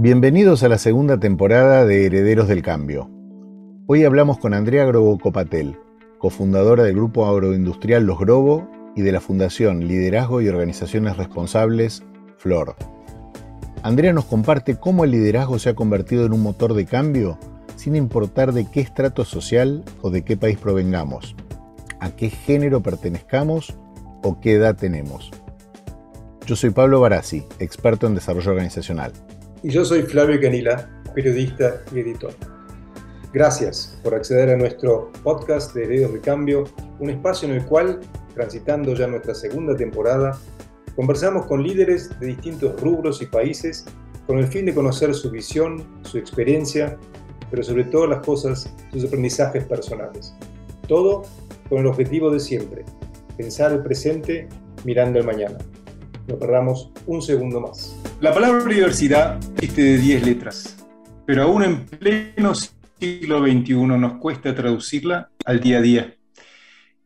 Bienvenidos a la segunda temporada de Herederos del Cambio. Hoy hablamos con Andrea Grobo Copatel, cofundadora del grupo agroindustrial Los Grobo y de la Fundación Liderazgo y Organizaciones Responsables, FLOR. Andrea nos comparte cómo el liderazgo se ha convertido en un motor de cambio sin importar de qué estrato social o de qué país provengamos, a qué género pertenezcamos o qué edad tenemos. Yo soy Pablo Barassi, experto en desarrollo organizacional. Y yo soy Flavio Canila, periodista y editor. Gracias por acceder a nuestro podcast de Herederos de Cambio, un espacio en el cual, transitando ya nuestra segunda temporada, conversamos con líderes de distintos rubros y países con el fin de conocer su visión, su experiencia, pero sobre todas las cosas, sus aprendizajes personales. Todo con el objetivo de siempre, pensar el presente mirando el mañana. No perdamos un segundo más. La palabra universidad existe de 10 letras, pero aún en pleno siglo XXI nos cuesta traducirla al día a día.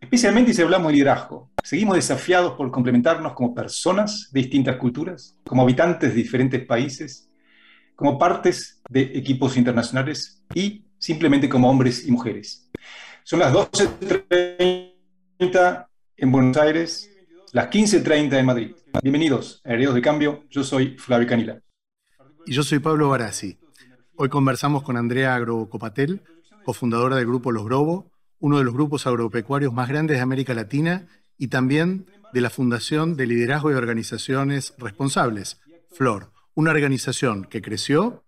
Especialmente si hablamos de liderazgo. Seguimos desafiados por complementarnos como personas de distintas culturas, como habitantes de diferentes países, como partes de equipos internacionales y simplemente como hombres y mujeres. Son las 12.30 en Buenos Aires, las 15.30 en Madrid. Bienvenidos a Herederos de Cambio, yo soy Flavio Canila. Y yo soy Pablo Barassi. Hoy conversamos con Andrea Agrocopatel, cofundadora del grupo Los Grobo, uno de los grupos agropecuarios más grandes de América Latina y también de la Fundación de Liderazgo y Organizaciones Responsables, FLOR, una organización que creció,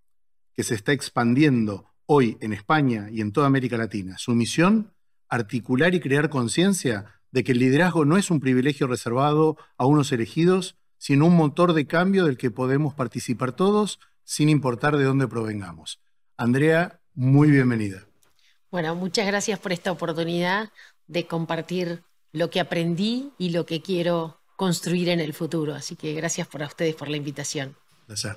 que se está expandiendo hoy en España y en toda América Latina. Su misión, articular y crear conciencia de que el liderazgo no es un privilegio reservado a unos elegidos, sino un motor de cambio del que podemos participar todos sin importar de dónde provengamos. Andrea, muy bienvenida. Bueno, muchas gracias por esta oportunidad de compartir lo que aprendí y lo que quiero construir en el futuro. Así que gracias por a ustedes por la invitación. Gracias.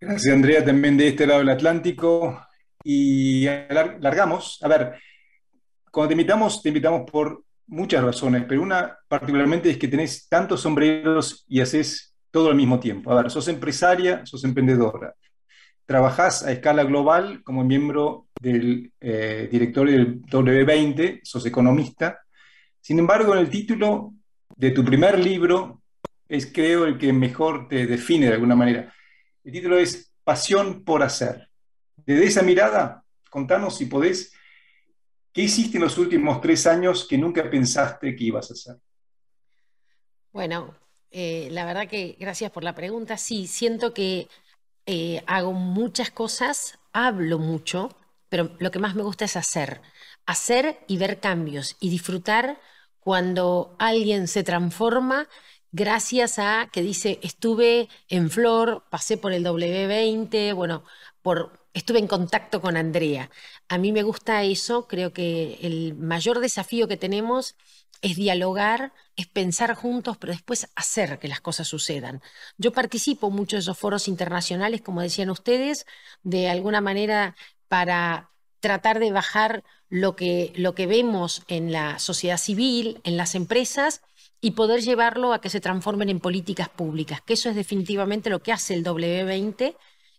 Gracias, Andrea, también de este lado del Atlántico. Y largamos. A ver, cuando te invitamos, te invitamos por muchas razones, pero una particularmente es que tenés tantos sombreros y haces todo al mismo tiempo. A ver, sos empresaria, sos emprendedora, trabajás a escala global como miembro del eh, directorio del W20, sos economista. Sin embargo, en el título de tu primer libro es creo el que mejor te define de alguna manera. El título es Pasión por hacer. Desde esa mirada, contanos si podés ¿Qué hiciste en los últimos tres años que nunca pensaste que ibas a hacer? Bueno, eh, la verdad que gracias por la pregunta. Sí, siento que eh, hago muchas cosas, hablo mucho, pero lo que más me gusta es hacer. Hacer y ver cambios y disfrutar cuando alguien se transforma gracias a que dice, estuve en Flor, pasé por el W20, bueno, por estuve en contacto con Andrea. A mí me gusta eso, creo que el mayor desafío que tenemos es dialogar, es pensar juntos, pero después hacer que las cosas sucedan. Yo participo mucho de esos foros internacionales, como decían ustedes, de alguna manera para tratar de bajar lo que, lo que vemos en la sociedad civil, en las empresas, y poder llevarlo a que se transformen en políticas públicas, que eso es definitivamente lo que hace el W20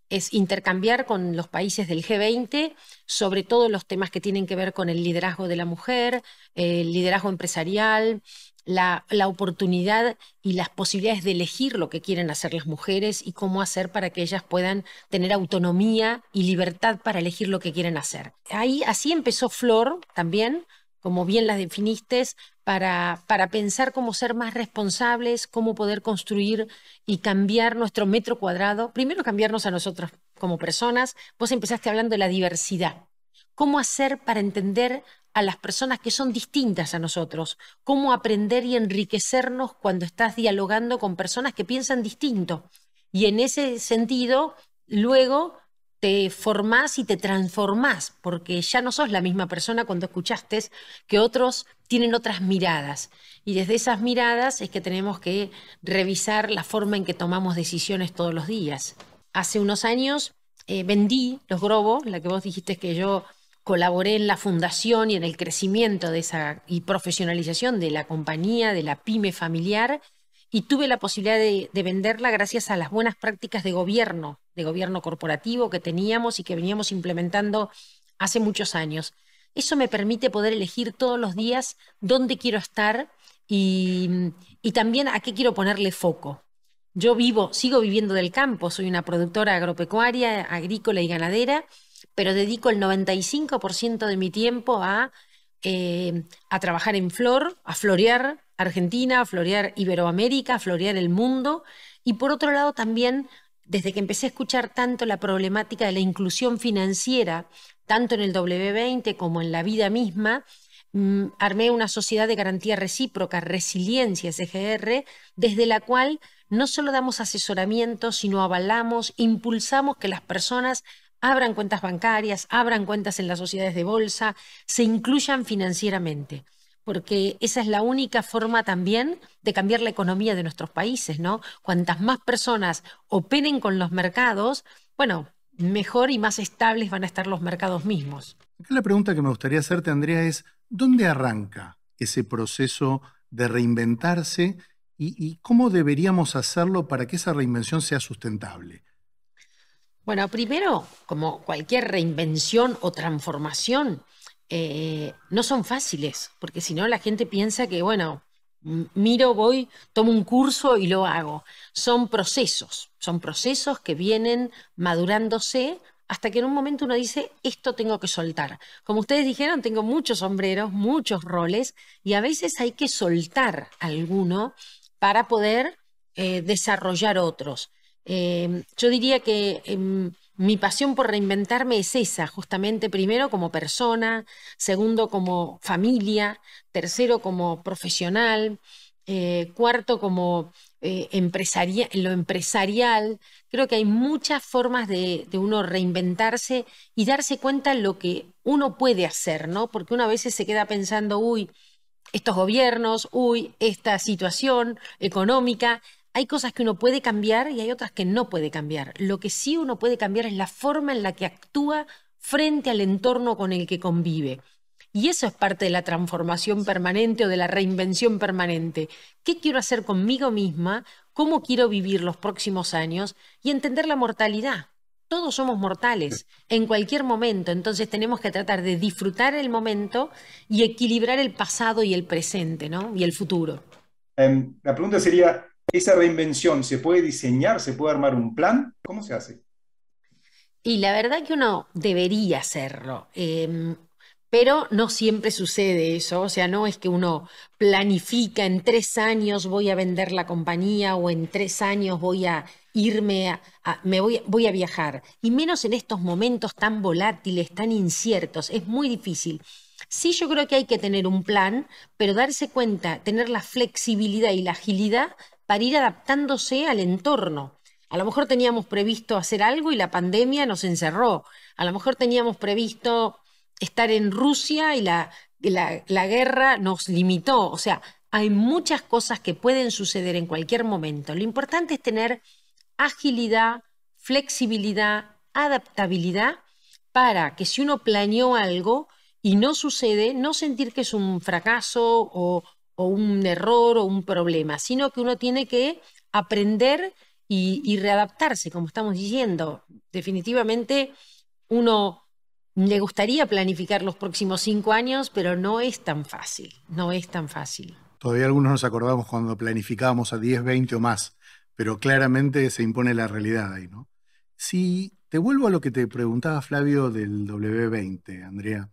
es intercambiar con los países del G20 sobre todos los temas que tienen que ver con el liderazgo de la mujer, el liderazgo empresarial, la, oportunidad y las posibilidades de elegir lo que quieren hacer las mujeres y cómo hacer para que ellas puedan tener autonomía y libertad para elegir lo que quieren hacer. Ahí así empezó Flor también, como bien las definiste, para, para, pensar cómo ser más responsables, cómo poder construir y cambiar nuestro metro cuadrado. Primero cambiarnos a nosotros como personas. Vos empezaste hablando de la diversidad. ¿Cómo hacer para entender a las personas que son distintas a nosotros? ¿Cómo aprender y enriquecernos cuando estás dialogando con personas que piensan distinto? Y en ese sentido, luego te formás y te transformás, porque ya no sos la misma persona cuando escuchaste que otros tienen otras miradas. Y desde esas miradas es que tenemos que revisar la forma en que tomamos decisiones todos los días. Hace unos años eh, vendí los Grobos, la que vos dijiste que yo colaboré en la fundación y en el crecimiento de esa y profesionalización de la compañía, de la pyme familiar, y tuve la posibilidad de venderla gracias a las buenas prácticas de gobierno de gobierno corporativo que teníamos y que veníamos implementando hace muchos años. Eso me permite poder elegir todos los días dónde quiero estar y, y también a qué quiero ponerle foco. Yo vivo, sigo viviendo del campo, soy una productora agropecuaria, agrícola y ganadera, pero dedico el 95% de mi tiempo a, eh, a trabajar en flor, a florear Argentina, a florear Iberoamérica, a florear el mundo. Y por otro lado también, desde que empecé a escuchar tanto la problemática de la inclusión financiera, tanto en el W20 como en la vida misma, mm, armé una sociedad de garantía recíproca, Resiliencia SGR, desde la cual no solo damos asesoramiento, sino avalamos, impulsamos que las personas abran cuentas bancarias, abran cuentas en las sociedades de bolsa, se incluyan financieramente, porque esa es la única forma también de cambiar la economía de nuestros países, ¿no? Cuantas más personas operen con los mercados, bueno, mejor y más estables van a estar los mercados mismos. la pregunta que me gustaría hacerte, Andrea, es ¿dónde arranca ese proceso de reinventarse y, cómo deberíamos hacerlo para que esa reinvención sea sustentable? Bueno, primero, como cualquier reinvención o transformación, eh, no son fáciles, porque si no la gente piensa que, bueno, miro, voy, tomo un curso y lo hago. Son procesos, son procesos que vienen madurándose hasta que en un momento uno dice, esto tengo que soltar. Como ustedes dijeron, tengo muchos sombreros, muchos roles, y a veces hay que soltar alguno para poder eh, desarrollar otros. Em, yo diría que em, mi pasión por reinventarme es esa, justamente primero como persona, segundo como familia, tercero como profesional, eh, cuarto como eh, lo empresarial. Creo que hay muchas formas de, uno reinventarse y darse cuenta lo que uno puede hacer, ¿no? Porque uno a veces se queda pensando, uy, estos gobiernos, uy, esta situación económica. Hay cosas que uno puede cambiar y hay otras que no puede cambiar. Lo que sí uno puede cambiar es la forma en la que actúa frente al entorno con el que convive. Y eso es parte de la transformación permanente o de la reinvención permanente. ¿Qué quiero hacer conmigo misma? ¿Cómo quiero vivir los próximos años? Y entender la mortalidad todos somos mortales en cualquier momento, entonces tenemos que tratar de disfrutar el momento y equilibrar el pasado y el presente, ¿no? Y el futuro. Em, la pregunta sería, ¿esa reinvención se puede diseñar, se puede armar un plan? ¿Cómo se hace? Y la verdad que uno debería hacerlo. Em, pero no siempre sucede eso, o sea, no es que uno planifica en tres años voy a vender la compañía o en tres años voy a irme a, me voy, voy a viajar, y menos en estos momentos tan volátiles, tan inciertos, es muy difícil. Sí, yo creo que hay que tener un plan, pero darse cuenta, tener la flexibilidad y la agilidad para ir adaptándose al entorno. A lo mejor teníamos previsto hacer algo y la pandemia nos encerró. A lo mejor teníamos previsto estar en Rusia y la, la, guerra nos limitó. O sea, hay muchas cosas que pueden suceder en cualquier momento. Lo importante es tener agilidad, flexibilidad, adaptabilidad para que si uno planeó algo y no sucede, no sentir que es un fracaso o, un error o un problema, sino que uno tiene que aprender y, y readaptarse, como estamos diciendo. Definitivamente uno le gustaría planificar los próximos cinco años, pero no es tan fácil, no es tan fácil. Todavía algunos nos acordamos cuando planificábamos a 10, 20 o más, pero claramente se impone la realidad ahí, ¿no? Si te vuelvo a lo que te preguntaba Flavio del W20, Andrea,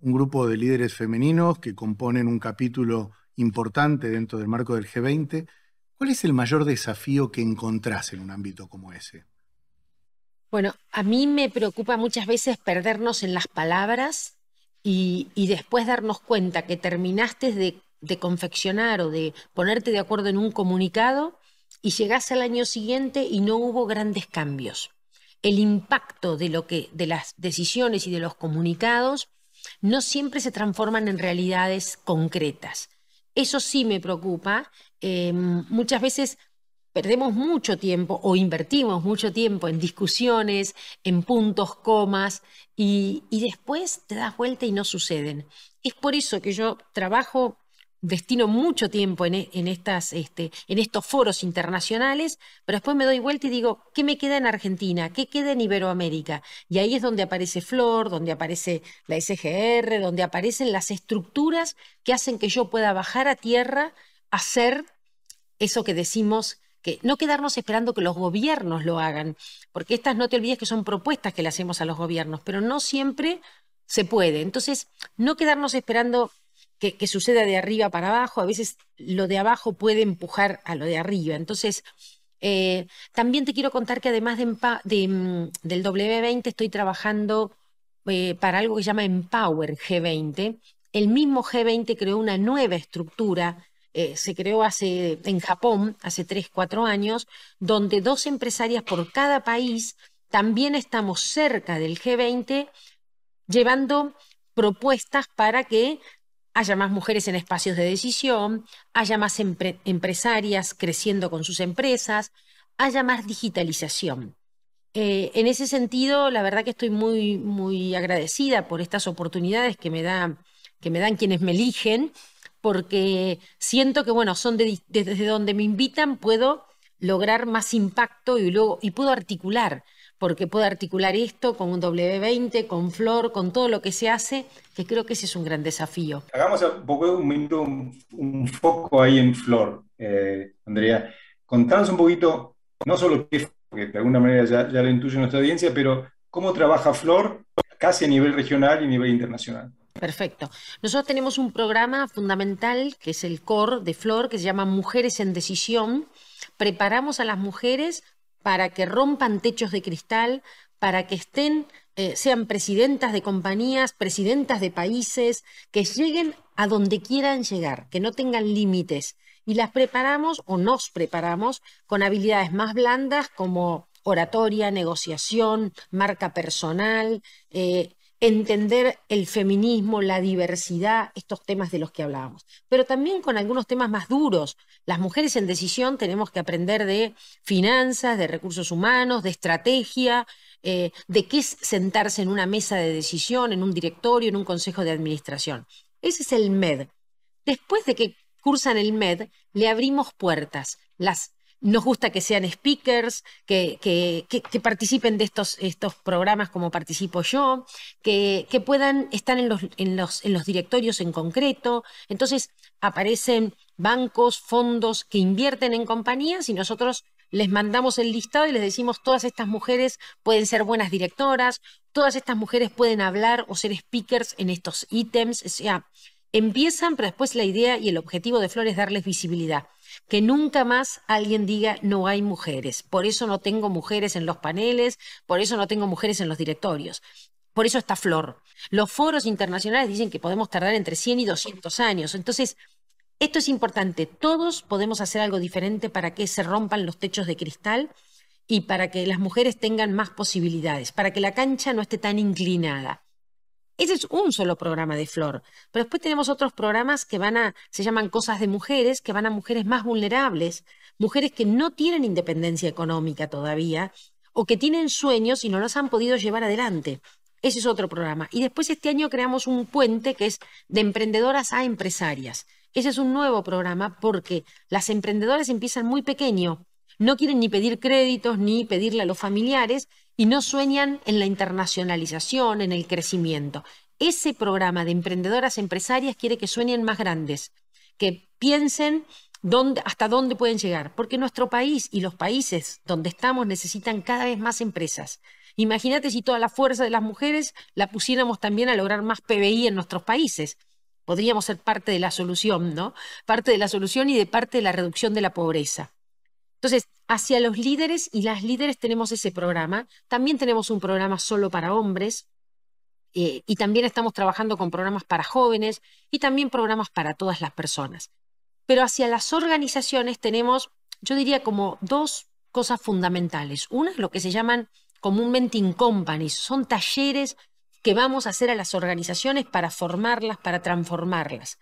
un grupo de líderes femeninos que componen un capítulo importante dentro del marco del G20, ¿cuál es el mayor desafío que encontrás en un ámbito como ese? Bueno, a mí me preocupa muchas veces perdernos en las palabras y, después darnos cuenta que terminaste de, confeccionar o de ponerte de acuerdo en un comunicado y llegás al año siguiente y no hubo grandes cambios. El impacto de lo que, de las decisiones y de los comunicados no siempre se transforman en realidades concretas. Eso sí me preocupa. Eh, muchas veces perdemos mucho tiempo o invertimos mucho tiempo en discusiones, en puntos, comas, y, después te das vuelta y no suceden. Es por eso que yo trabajo destino mucho tiempo en, e, estas, este, en estos foros internacionales, pero después me doy vuelta y digo, ¿qué me queda en Argentina? ¿Qué queda en Iberoamérica? Y ahí es donde aparece Flor, donde aparece la SGR, donde aparecen las estructuras que hacen que yo pueda bajar a tierra, hacer eso que decimos que no quedarnos esperando que los gobiernos lo hagan, porque estas no te olvides que son propuestas que le hacemos a los gobiernos, pero no siempre se puede. Entonces, no quedarnos esperando que, suceda de arriba para abajo, a veces lo de abajo puede empujar a lo de arriba. Entonces, eh, también te quiero contar que además de, mm, del W20 estoy trabajando eh, para algo que se llama Empower G20. El mismo G20 creó una nueva estructura, eh, se creó hace, en Japón hace 3, 4 años, donde dos empresarias por cada país también estamos cerca del G20 llevando propuestas para que haya más mujeres en espacios de decisión, haya más empresarias creciendo con sus empresas, haya más digitalización. Eh, en ese sentido, la verdad que estoy muy, muy agradecida por estas oportunidades que me, que me dan quienes me eligen, porque siento que, bueno, son desde donde me invitan, puedo lograr más impacto y, luego, y puedo articular porque puedo articular esto con un W20, con Flor, con todo lo que se hace, que creo que ese es un gran desafío. Hagamos un poco un, un, foco ahí en Flor, eh, Andrea. Contanos un poquito, no solo qué, porque de alguna manera ya, ya lo intuye nuestra audiencia, pero cómo trabaja Flor casi a nivel regional y a nivel internacional. Perfecto. Nosotros tenemos un programa fundamental que es el core de Flor, que se llama Mujeres en Decisión. Preparamos a las mujeres para que rompan techos de cristal, para que estén, eh, sean presidentas de compañías, presidentas de países, que lleguen a donde quieran llegar, que no tengan límites. Y las preparamos o nos preparamos con habilidades más blandas como oratoria, negociación, marca personal, eh, entender el feminismo, la diversidad, estos temas de los que hablábamos, pero también con algunos temas más duros. Las mujeres en decisión tenemos que aprender de finanzas, de recursos humanos, de estrategia, eh, de qué es sentarse en una mesa de decisión, en un directorio, en un consejo de administración. Ese es el MED. Después de que cursan el MED, le abrimos puertas. Las nos gusta que sean speakers, que, que, participen de estos, estos, programas como participo yo, que, puedan estar en los, en, los, en los directorios en concreto. Entonces aparecen bancos, fondos que invierten en compañías y nosotros les mandamos el listado y les decimos todas estas mujeres pueden ser buenas directoras, todas estas mujeres pueden hablar o ser speakers en estos ítems. O sea, empiezan, pero después la idea y el objetivo de Flor es darles visibilidad que nunca más alguien diga no hay mujeres. Por eso no tengo mujeres en los paneles, por eso no tengo mujeres en los directorios. Por eso está Flor. Los foros internacionales dicen que podemos tardar entre 100 y 200 años. Entonces, esto es importante. Todos podemos hacer algo diferente para que se rompan los techos de cristal y para que las mujeres tengan más posibilidades, para que la cancha no esté tan inclinada. Ese es un solo programa de Flor. Pero después tenemos otros programas que van a, se llaman Cosas de Mujeres, que van a mujeres más vulnerables, mujeres que no tienen independencia económica todavía, o que tienen sueños y no los han podido llevar adelante. Ese es otro programa. Y después este año creamos un puente que es de emprendedoras a empresarias. Ese es un nuevo programa porque las emprendedoras empiezan muy pequeño, no quieren ni pedir créditos ni pedirle a los familiares y no sueñan en la internacionalización, en el crecimiento. Ese programa de emprendedoras empresarias quiere que sueñen más grandes, que piensen dónde, hasta dónde pueden llegar, porque nuestro país y los países donde estamos necesitan cada vez más empresas. Imagínate si toda la fuerza de las mujeres la pusiéramos también a lograr más PBI en nuestros países. Podríamos ser parte de la solución, ¿no? Parte de la solución y de parte de la reducción de la pobreza. Entonces, hacia los líderes y las líderes tenemos ese programa. También tenemos un programa solo para hombres eh, y también estamos trabajando con programas para jóvenes y también programas para todas las personas. Pero hacia las organizaciones tenemos, yo diría, como dos cosas fundamentales. Una es lo que se llaman comúnmente in companies, son talleres que vamos a hacer a las organizaciones para formarlas, para transformarlas,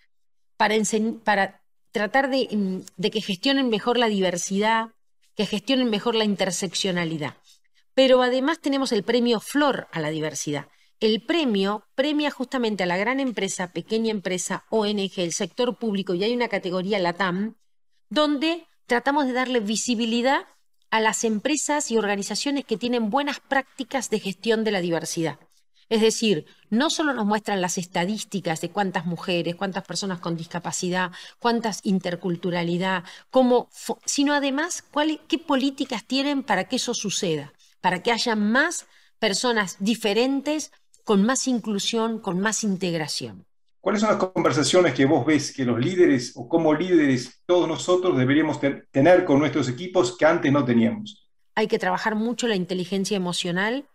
para, tratar mm, de, que gestionen mejor la diversidad, que gestionen mejor la interseccionalidad. Pero además tenemos el premio Flor a la diversidad. el premio premia justamente a la gran empresa, pequeña empresa, ONG, el sector público, y hay una categoría LATAM, donde tratamos de darle visibilidad a las empresas y organizaciones que tienen buenas prácticas de gestión de la diversidad. Es decir, no solo nos muestran las estadísticas de cuántas mujeres, cuántas personas con discapacidad, cuántas interculturalidad, cómo, sino además qué políticas tienen para que eso suceda, para que haya más personas diferentes, con más inclusión, con más integración. ¿Cuáles son las conversaciones que vos ves que los líderes o como líderes todos nosotros deberíamos tener con nuestros equipos que antes no teníamos? Hay que trabajar mucho la inteligencia emocional,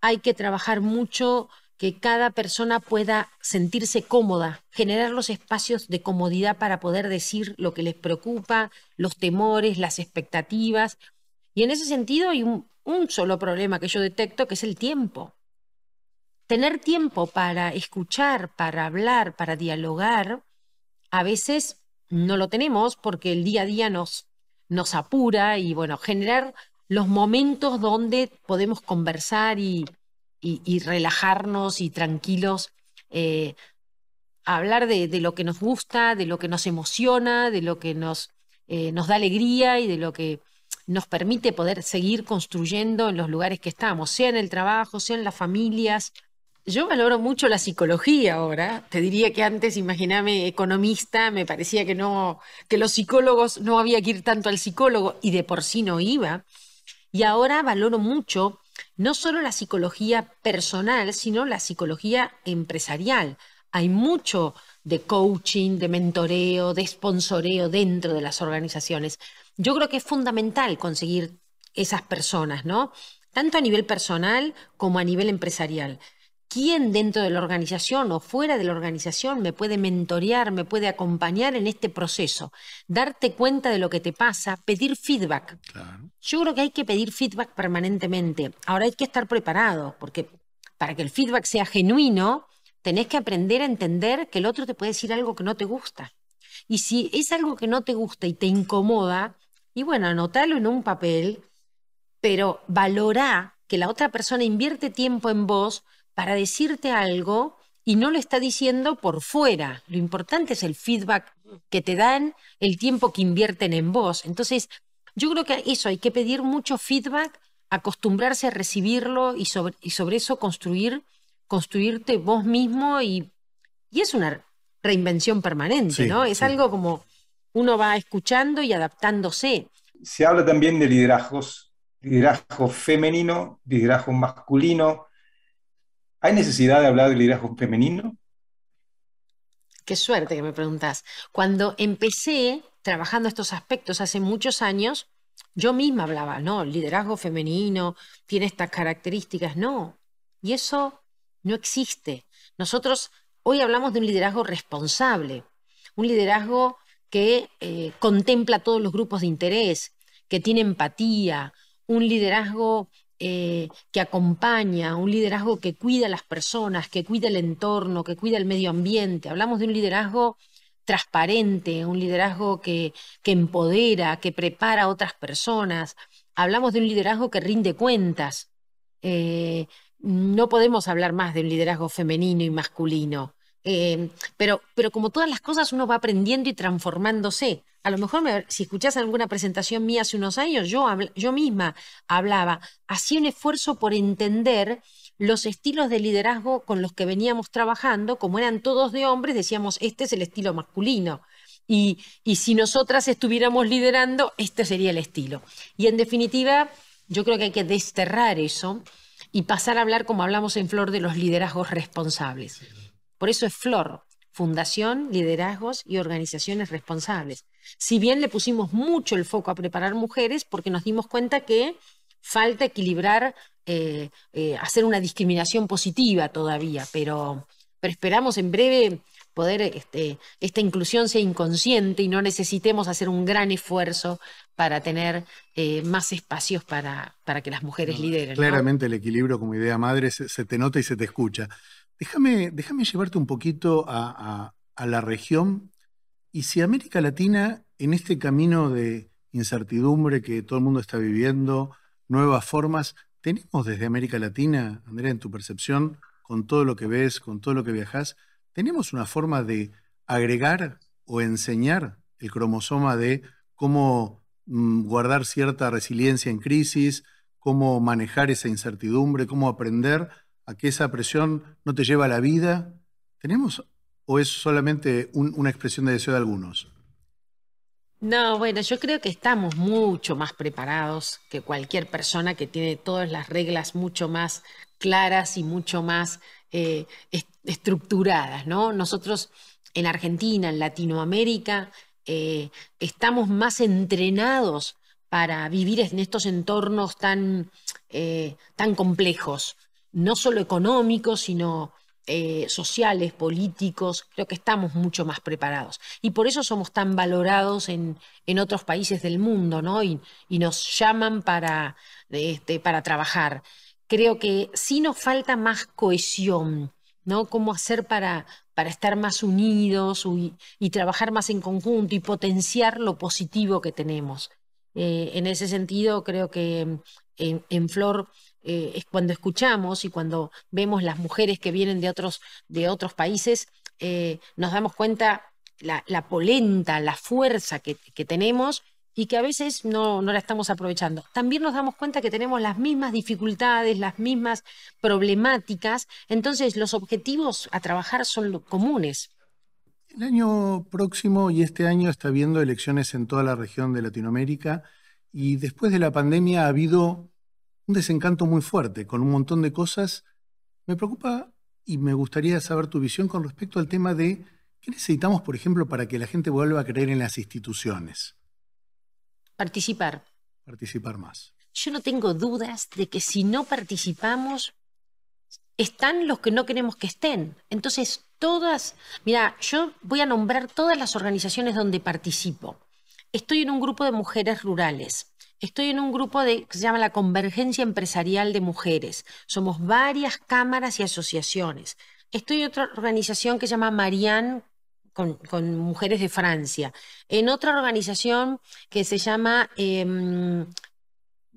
hay que trabajar mucho que cada persona pueda sentirse cómoda, generar los espacios de comodidad para poder decir lo que les preocupa, los temores, las expectativas. Y en ese sentido hay un, solo problema que yo detecto, que es el tiempo. Tener tiempo para escuchar, para hablar, para dialogar, a veces no lo tenemos porque el día a día nos, nos apura y bueno, generar los momentos donde podemos conversar y, relajarnos y tranquilos, eh, hablar de, lo que nos gusta, de lo que nos emociona, de lo que nos, eh, nos da alegría y de lo que nos permite poder seguir construyendo en los lugares que estamos, sea en el trabajo, sea en las familias. Yo valoro mucho la psicología ahora. Te diría que antes, imagíname, economista, me parecía que no, que los psicólogos no había que ir tanto al psicólogo y de por sí no iba. Y ahora valoro mucho no solo la psicología personal, sino la psicología empresarial. Hay mucho de coaching, de mentoreo, de sponsoreo dentro de las organizaciones. Yo creo que es fundamental conseguir esas personas, ¿no? Tanto a nivel personal como a nivel empresarial quién dentro de la organización o fuera de la organización me puede mentorear, me puede acompañar en este proceso, darte cuenta de lo que te pasa, pedir feedback. Yo creo que hay que pedir feedback permanentemente. Ahora hay que estar preparado, porque para que el feedback sea genuino, tenés que aprender a entender que el otro te puede decir algo que no te gusta. Y si es algo que no te gusta y te incomoda, y bueno, anótalo en un papel, pero valorá que la otra persona invierte tiempo en vos para decirte algo y no lo está diciendo por fuera. Lo importante es el feedback que te dan, el tiempo que invierten en vos. Entonces, yo creo que eso, hay que pedir mucho feedback, acostumbrarse a recibirlo y sobre, y sobre eso construir, construirte vos mismo y, y es una reinvención permanente, ¿no? Es algo como uno va escuchando y adaptándose. Se habla también de liderazgos, liderazgo femenino, liderazgo masculino, ¿Hay necesidad de hablar de liderazgo femenino? Qué suerte que me preguntas. Cuando empecé trabajando estos aspectos hace muchos años, yo misma hablaba, no, liderazgo femenino tiene estas características, no. Y eso no existe. Nosotros hoy hablamos de un liderazgo responsable, un liderazgo que eh, contempla todos los grupos de interés, que tiene empatía, un liderazgo eh, que acompaña, un liderazgo que cuida a las personas, que cuida el entorno, que cuida el medio ambiente. Hablamos de un liderazgo transparente, un liderazgo que, que empodera, que prepara a otras personas. Hablamos de un liderazgo que rinde cuentas. Eh, no podemos hablar más de un liderazgo femenino y masculino. Eh, pero, pero como todas las cosas, uno va aprendiendo y transformándose. A lo mejor, si escuchás alguna presentación mía hace unos años, yo, yo misma hablaba, hacía un esfuerzo por entender los estilos de liderazgo con los que veníamos trabajando, como eran todos de hombres, decíamos, este es el estilo masculino. Y, y si nosotras estuviéramos liderando, este sería el estilo. Y en definitiva, yo creo que hay que desterrar eso y pasar a hablar como hablamos en Flor de los liderazgos responsables. Por eso es Flor, Fundación, Liderazgos y Organizaciones Responsables. Si bien le pusimos mucho el foco a preparar mujeres, porque nos dimos cuenta que falta equilibrar, eh, eh, hacer una discriminación positiva todavía, pero, pero esperamos en breve poder este, esta inclusión sea inconsciente y no necesitemos hacer un gran esfuerzo para tener eh, más espacios para, para, que las mujeres lideren. Claramente el equilibrio como idea madre se, te nota y se te escucha. Déjame, llevarte un poquito a, la región. Y si América Latina, en este camino de incertidumbre que todo el mundo está viviendo, nuevas formas, ¿tenemos desde América Latina, Andrea, en tu percepción, con todo lo que ves, con todo lo que viajas, ¿tenemos una forma de agregar o enseñar el cromosoma de cómo mm, guardar cierta resiliencia en crisis, cómo manejar esa incertidumbre, cómo aprender a que esa presión no te lleva a la vida? ¿Tenemos o es solamente una expresión de deseo de algunos? No, bueno, yo creo que estamos mucho más preparados que cualquier persona que tiene todas las reglas mucho más claras y mucho más eh, estructuradas, ¿no? Nosotros en Argentina, en Latinoamérica, eh, estamos más entrenados para vivir en estos entornos tan, eh, tan complejos, no solo económicos, sino eh, sociales, políticos, creo que estamos mucho más preparados. Y por eso somos tan valorados en, otros países del mundo, ¿no? Y, nos llaman para, este, para trabajar. Creo que sí nos falta más cohesión, ¿no? Cómo hacer para, para estar más unidos y, trabajar más en conjunto y potenciar lo positivo que tenemos. Eh, en ese sentido, creo que en Flor eh, es cuando escuchamos y cuando vemos las mujeres que vienen de otros, de otros países, eh, nos damos cuenta la, polenta, la fuerza que, tenemos y que a veces no, no, la estamos aprovechando. También nos damos cuenta que tenemos las mismas dificultades, las mismas problemáticas, entonces los objetivos a trabajar son comunes. El año próximo y este año está habiendo elecciones en toda la región de Latinoamérica y después de la pandemia ha habido un desencanto muy fuerte con un montón de cosas. Me preocupa y me gustaría saber tu visión con respecto al tema de qué necesitamos, por ejemplo, para que la gente vuelva a creer en las instituciones. Participar. Participar más. Yo no tengo dudas de que si no participamos, están los que no queremos que estén. Entonces, todas, mira, yo voy a nombrar todas las organizaciones donde participo. Estoy en un grupo de mujeres rurales. Estoy en un grupo de, que se llama la Convergencia Empresarial de Mujeres. Somos varias cámaras y asociaciones. Estoy en otra organización que se llama Marianne con, mujeres de Francia. En otra organización que se llama em,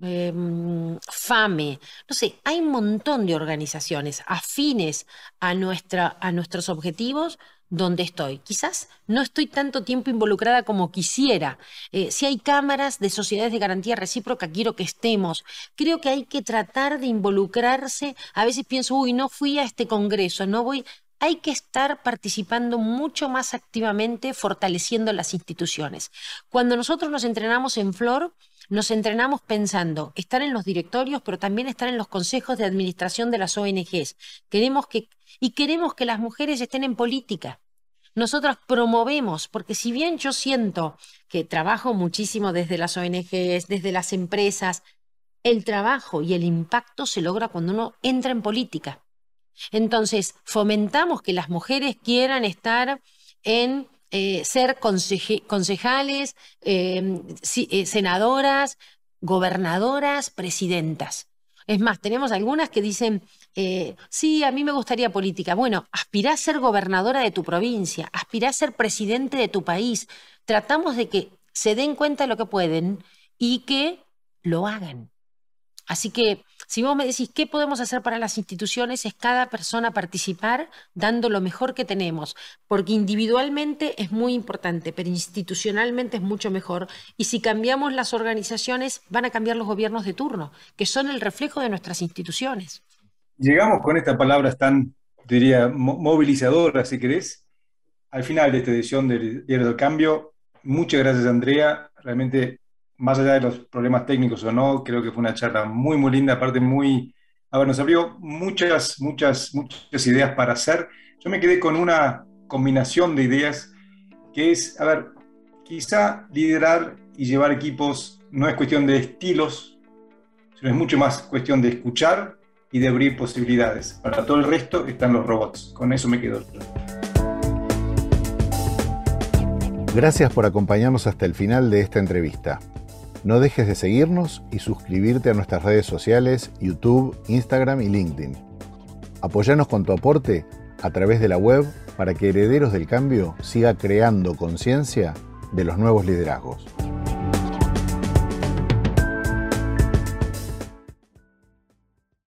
em, FAME. No sé, hay un montón de organizaciones afines a, nuestra, a nuestros objetivos donde estoy. Quizás no estoy tanto tiempo involucrada como quisiera. Eh, si hay cámaras de sociedades de garantía recíproca, quiero que estemos. Creo que hay que tratar de involucrarse. A veces pienso, uy, no fui a este congreso, no voy. Hay que estar participando mucho más activamente, fortaleciendo las instituciones. Cuando nosotros nos entrenamos en Flor, nos entrenamos pensando estar en los directorios, pero también estar en los consejos de administración de las ONGs. Queremos que y queremos que las mujeres estén en política. Nosotras promovemos, porque si bien yo siento que trabajo muchísimo desde las ONGs, desde las empresas, el trabajo y el impacto se logra cuando uno entra en política. Entonces, fomentamos que las mujeres quieran estar en eh, ser concejales, eh, eh, senadoras, gobernadoras, presidentas. Es más, tenemos algunas que dicen, eh, sí, a mí me gustaría política. Bueno, aspirá a ser gobernadora de tu provincia, aspirá a ser presidente de tu país. Tratamos de que se den cuenta de lo que pueden y que lo hagan. Así que si vos me decís qué podemos hacer para las instituciones, es cada persona participar dando lo mejor que tenemos, porque individualmente es muy importante, pero institucionalmente es mucho mejor. Y si cambiamos las organizaciones, van a cambiar los gobiernos de turno, que son el reflejo de nuestras instituciones. Llegamos con estas palabras tan, diría, movilizadoras, si querés, al final de esta edición del Diario del Cambio. Muchas gracias, Andrea. Realmente más allá de los problemas técnicos o no, creo que fue una charla muy, muy linda, aparte muy, a ver, nos abrió muchas, muchas, muchas ideas para hacer. Yo me quedé con una combinación de ideas que es, a ver, quizá liderar y llevar equipos no es cuestión de estilos, sino es mucho más cuestión de escuchar y de abrir posibilidades. Para todo el resto están los robots. Con eso me quedo. Gracias por acompañarnos hasta el final de esta entrevista. No dejes de seguirnos y suscribirte a nuestras redes sociales, YouTube, Instagram y LinkedIn. Apoyanos con tu aporte a través de la web para que Herederos del Cambio siga creando conciencia de los nuevos liderazgos.